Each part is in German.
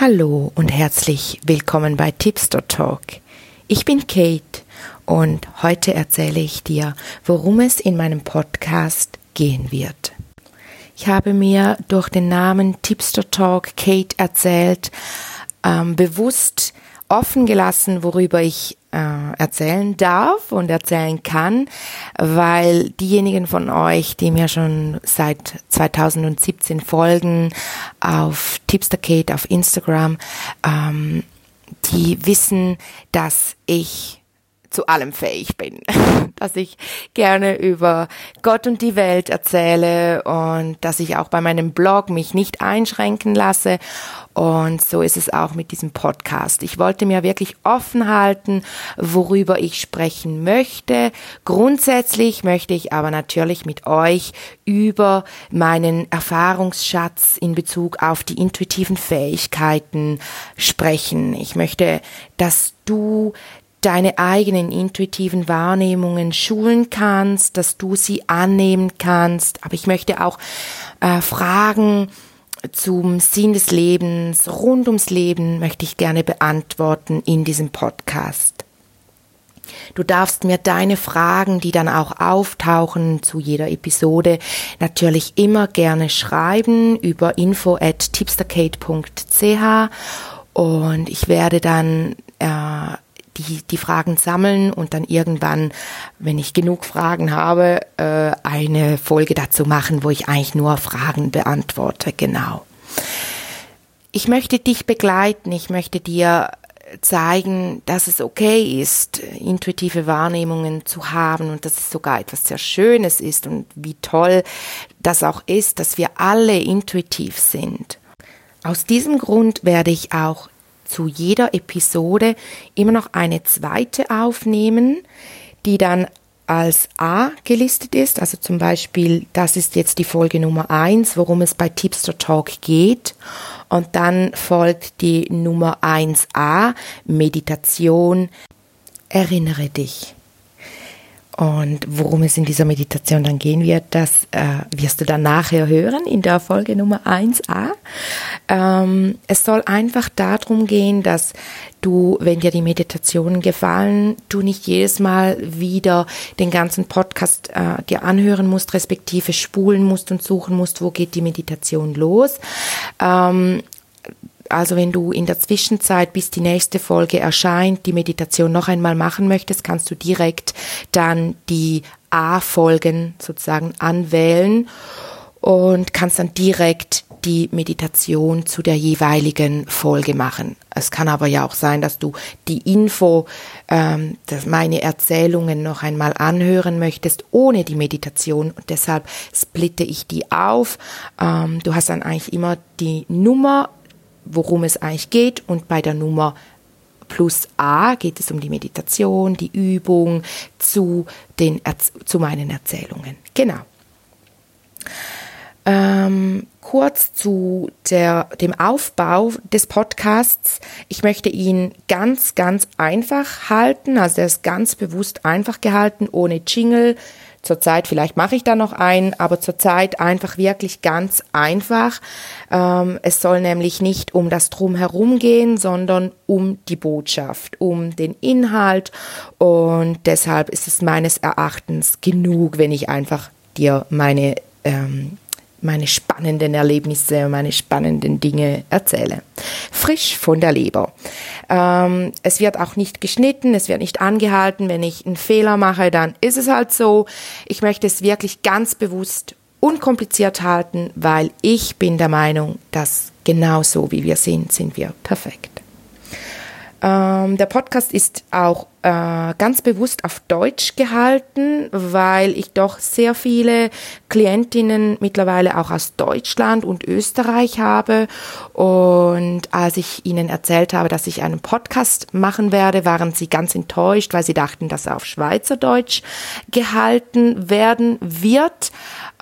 Hallo und herzlich willkommen bei Tipster Talk. Ich bin Kate und heute erzähle ich dir, worum es in meinem Podcast gehen wird. Ich habe mir durch den Namen Tipster Talk Kate erzählt, ähm, bewusst offen gelassen, worüber ich äh, erzählen darf und erzählen kann, weil diejenigen von euch, die mir schon seit 2017 folgen auf Tipster auf Instagram, ähm, die wissen, dass ich zu allem fähig bin, dass ich gerne über Gott und die Welt erzähle und dass ich auch bei meinem Blog mich nicht einschränken lasse. Und so ist es auch mit diesem Podcast. Ich wollte mir wirklich offen halten, worüber ich sprechen möchte. Grundsätzlich möchte ich aber natürlich mit euch über meinen Erfahrungsschatz in Bezug auf die intuitiven Fähigkeiten sprechen. Ich möchte, dass du deine eigenen intuitiven Wahrnehmungen schulen kannst, dass du sie annehmen kannst. Aber ich möchte auch äh, Fragen zum Sinn des Lebens, rund ums Leben möchte ich gerne beantworten in diesem Podcast. Du darfst mir deine Fragen, die dann auch auftauchen zu jeder Episode, natürlich immer gerne schreiben über info at tipsterkate.ch und ich werde dann äh, die, die Fragen sammeln und dann irgendwann, wenn ich genug Fragen habe, äh, eine Folge dazu machen, wo ich eigentlich nur Fragen beantworte. Genau. Ich möchte dich begleiten, ich möchte dir zeigen, dass es okay ist, intuitive Wahrnehmungen zu haben und dass es sogar etwas sehr Schönes ist und wie toll das auch ist, dass wir alle intuitiv sind. Aus diesem Grund werde ich auch zu jeder Episode immer noch eine zweite aufnehmen, die dann als A gelistet ist. Also zum Beispiel, das ist jetzt die Folge Nummer eins, worum es bei Tipster Talk geht. Und dann folgt die Nummer 1a, Meditation. Erinnere dich. Und worum es in dieser Meditation dann gehen wird, das äh, wirst du dann nachher hören in der Folge Nummer 1a. Ähm, es soll einfach darum gehen, dass du, wenn dir die Meditationen gefallen, du nicht jedes Mal wieder den ganzen Podcast äh, dir anhören musst, respektive spulen musst und suchen musst, wo geht die Meditation los. Ähm, also wenn du in der Zwischenzeit, bis die nächste Folge erscheint, die Meditation noch einmal machen möchtest, kannst du direkt dann die A-Folgen sozusagen anwählen und kannst dann direkt die Meditation zu der jeweiligen Folge machen. Es kann aber ja auch sein, dass du die Info, ähm, dass meine Erzählungen noch einmal anhören möchtest ohne die Meditation und deshalb splitte ich die auf. Ähm, du hast dann eigentlich immer die Nummer worum es eigentlich geht. Und bei der Nummer plus A geht es um die Meditation, die Übung zu, den, zu meinen Erzählungen. Genau. Ähm, kurz zu der, dem Aufbau des Podcasts. Ich möchte ihn ganz, ganz einfach halten. Also er ist ganz bewusst einfach gehalten, ohne Jingle, Zurzeit, vielleicht mache ich da noch einen, aber zurzeit einfach wirklich ganz einfach. Ähm, es soll nämlich nicht um das Drumherum gehen, sondern um die Botschaft, um den Inhalt. Und deshalb ist es meines Erachtens genug, wenn ich einfach dir meine ähm, meine spannenden Erlebnisse, meine spannenden Dinge erzähle. Frisch von der Leber. Ähm, es wird auch nicht geschnitten, es wird nicht angehalten. Wenn ich einen Fehler mache, dann ist es halt so. Ich möchte es wirklich ganz bewusst unkompliziert halten, weil ich bin der Meinung, dass genau so wie wir sind, sind wir perfekt. Ähm, der Podcast ist auch äh, ganz bewusst auf Deutsch gehalten, weil ich doch sehr viele Klientinnen mittlerweile auch aus Deutschland und Österreich habe. Und als ich ihnen erzählt habe, dass ich einen Podcast machen werde, waren sie ganz enttäuscht, weil sie dachten, dass er auf Schweizerdeutsch gehalten werden wird.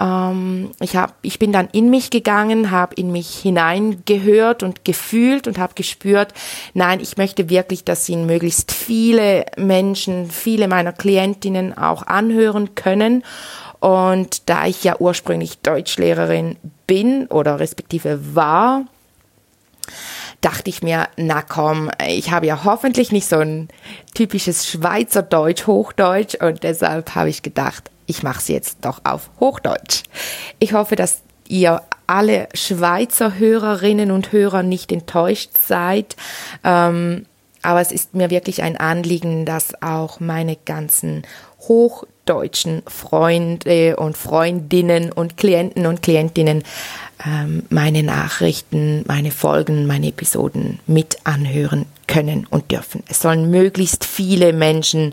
Ähm, ich, hab, ich bin dann in mich gegangen, habe in mich hineingehört und gefühlt und habe gespürt, nein, ich möchte wirklich, dass ihn möglichst viele Menschen, viele meiner Klientinnen auch anhören können. Und da ich ja ursprünglich Deutschlehrerin bin oder respektive war, dachte ich mir, na komm, ich habe ja hoffentlich nicht so ein typisches Schweizerdeutsch, Hochdeutsch und deshalb habe ich gedacht, ich mache es jetzt doch auf Hochdeutsch. Ich hoffe, dass ihr alle Schweizer Hörerinnen und Hörer nicht enttäuscht seid. Ähm, aber es ist mir wirklich ein Anliegen, dass auch meine ganzen hochdeutschen Freunde und Freundinnen und Klienten und Klientinnen ähm, meine Nachrichten, meine Folgen, meine Episoden mit anhören können und dürfen. Es sollen möglichst viele Menschen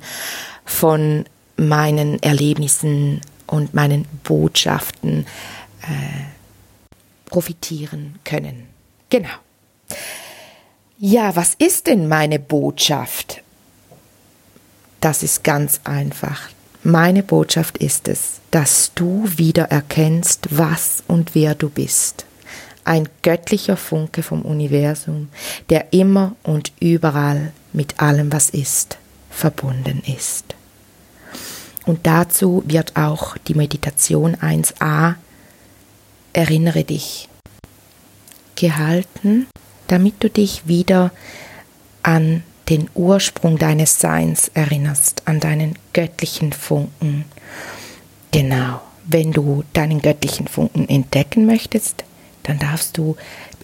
von meinen Erlebnissen und meinen Botschaften äh, profitieren können. Genau. Ja, was ist denn meine Botschaft? Das ist ganz einfach. Meine Botschaft ist es, dass du wieder erkennst, was und wer du bist. Ein göttlicher Funke vom Universum, der immer und überall mit allem, was ist, verbunden ist. Und dazu wird auch die Meditation 1a Erinnere dich gehalten, damit du dich wieder an den Ursprung deines Seins erinnerst, an deinen göttlichen Funken. Genau, wenn du deinen göttlichen Funken entdecken möchtest, dann darfst du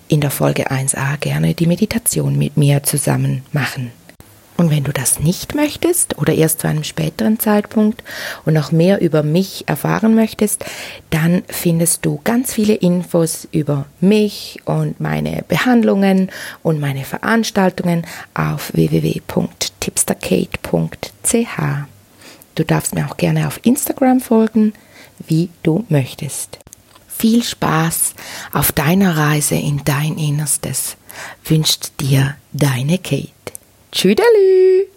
in der Folge 1a gerne die Meditation mit mir zusammen machen. Und wenn du das nicht möchtest oder erst zu einem späteren Zeitpunkt und noch mehr über mich erfahren möchtest, dann findest du ganz viele Infos über mich und meine Behandlungen und meine Veranstaltungen auf www.tipsterkate.ch. Du darfst mir auch gerne auf Instagram folgen, wie du möchtest. Viel Spaß auf deiner Reise in dein Innerstes wünscht dir deine Kate. Tschüdelü!